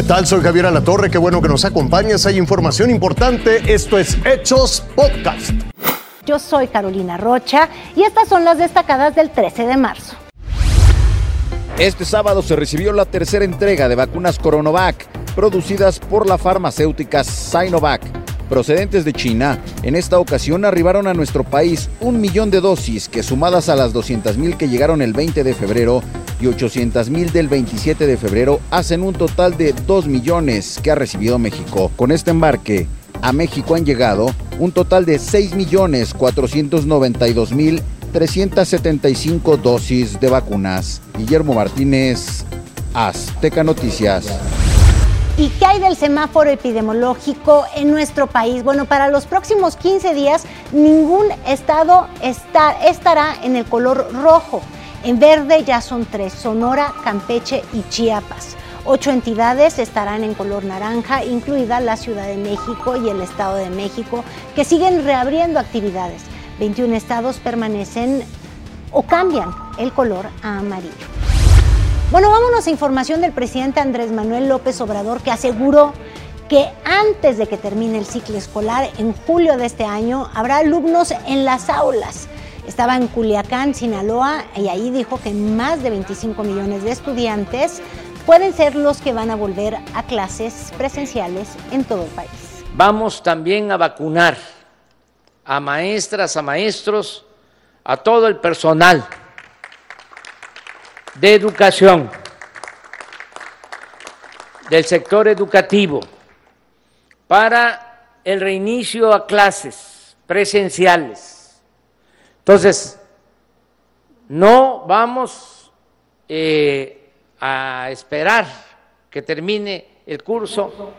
¿Qué tal? Soy Javier Alatorre, qué bueno que nos acompañas. Hay información importante. Esto es Hechos Podcast. Yo soy Carolina Rocha y estas son las destacadas del 13 de marzo. Este sábado se recibió la tercera entrega de vacunas Coronovac, producidas por la farmacéutica Sinovac, procedentes de China. En esta ocasión arribaron a nuestro país un millón de dosis que sumadas a las 200 mil que llegaron el 20 de febrero y 800 mil del 27 de febrero hacen un total de 2 millones que ha recibido México. Con este embarque, a México han llegado un total de 6 millones 492 mil 375 dosis de vacunas. Guillermo Martínez, Azteca Noticias. ¿Y qué hay del semáforo epidemiológico en nuestro país? Bueno, para los próximos 15 días ningún estado está, estará en el color rojo. En verde ya son tres, Sonora, Campeche y Chiapas. Ocho entidades estarán en color naranja, incluida la Ciudad de México y el Estado de México, que siguen reabriendo actividades. 21 estados permanecen o cambian el color a amarillo. Bueno, vámonos a información del presidente Andrés Manuel López Obrador que aseguró que antes de que termine el ciclo escolar, en julio de este año, habrá alumnos en las aulas. Estaba en Culiacán, Sinaloa, y ahí dijo que más de 25 millones de estudiantes pueden ser los que van a volver a clases presenciales en todo el país. Vamos también a vacunar a maestras, a maestros, a todo el personal de educación, del sector educativo, para el reinicio a clases presenciales. Entonces, no vamos eh, a esperar que termine el curso,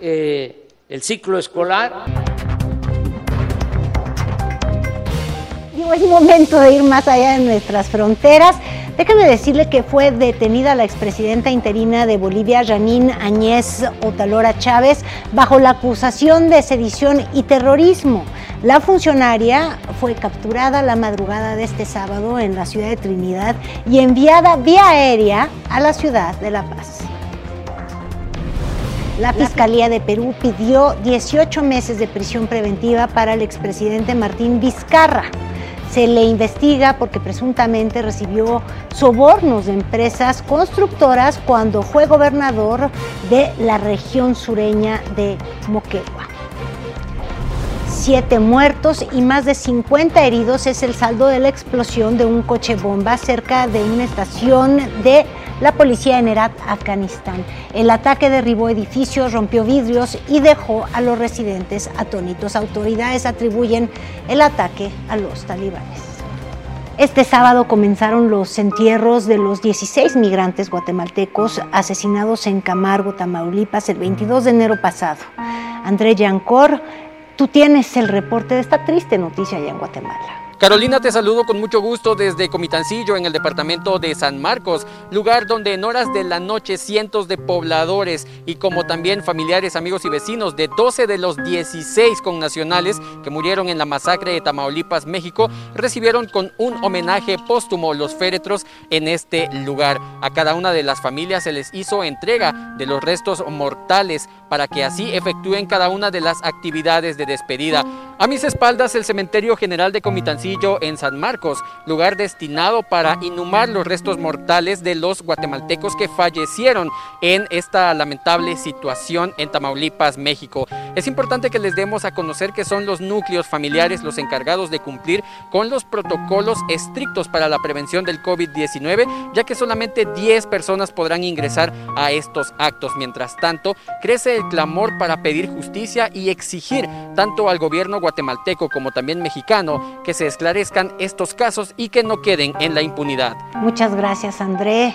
eh, el ciclo escolar. es momento de ir más allá de nuestras fronteras. Déjame decirle que fue detenida la expresidenta interina de Bolivia, Janine Añez Otalora Chávez, bajo la acusación de sedición y terrorismo. La funcionaria fue capturada la madrugada de este sábado en la ciudad de Trinidad y enviada vía aérea a la ciudad de La Paz. La Fiscalía de Perú pidió 18 meses de prisión preventiva para el expresidente Martín Vizcarra. Se le investiga porque presuntamente recibió sobornos de empresas constructoras cuando fue gobernador de la región sureña de Moquegua. Siete muertos y más de 50 heridos es el saldo de la explosión de un coche bomba cerca de una estación de la policía en Herat, Afganistán. El ataque derribó edificios, rompió vidrios y dejó a los residentes atónitos. Autoridades atribuyen el ataque a los talibanes. Este sábado comenzaron los entierros de los 16 migrantes guatemaltecos asesinados en Camargo, Tamaulipas, el 22 de enero pasado. André Yancor Tú tienes el reporte de esta triste noticia allá en Guatemala. Carolina, te saludo con mucho gusto desde Comitancillo, en el departamento de San Marcos, lugar donde en horas de la noche cientos de pobladores y como también familiares, amigos y vecinos de 12 de los 16 connacionales que murieron en la masacre de Tamaulipas, México, recibieron con un homenaje póstumo los féretros en este lugar. A cada una de las familias se les hizo entrega de los restos mortales para que así efectúen cada una de las actividades de despedida. A mis espaldas el Cementerio General de Comitancillo en San Marcos, lugar destinado para inhumar los restos mortales de los guatemaltecos que fallecieron en esta lamentable situación en Tamaulipas, México. Es importante que les demos a conocer que son los núcleos familiares los encargados de cumplir con los protocolos estrictos para la prevención del COVID-19, ya que solamente 10 personas podrán ingresar a estos actos. Mientras tanto, crece el clamor para pedir justicia y exigir tanto al gobierno guatemalteco como también mexicano que se esclarezcan estos casos y que no queden en la impunidad. Muchas gracias, André.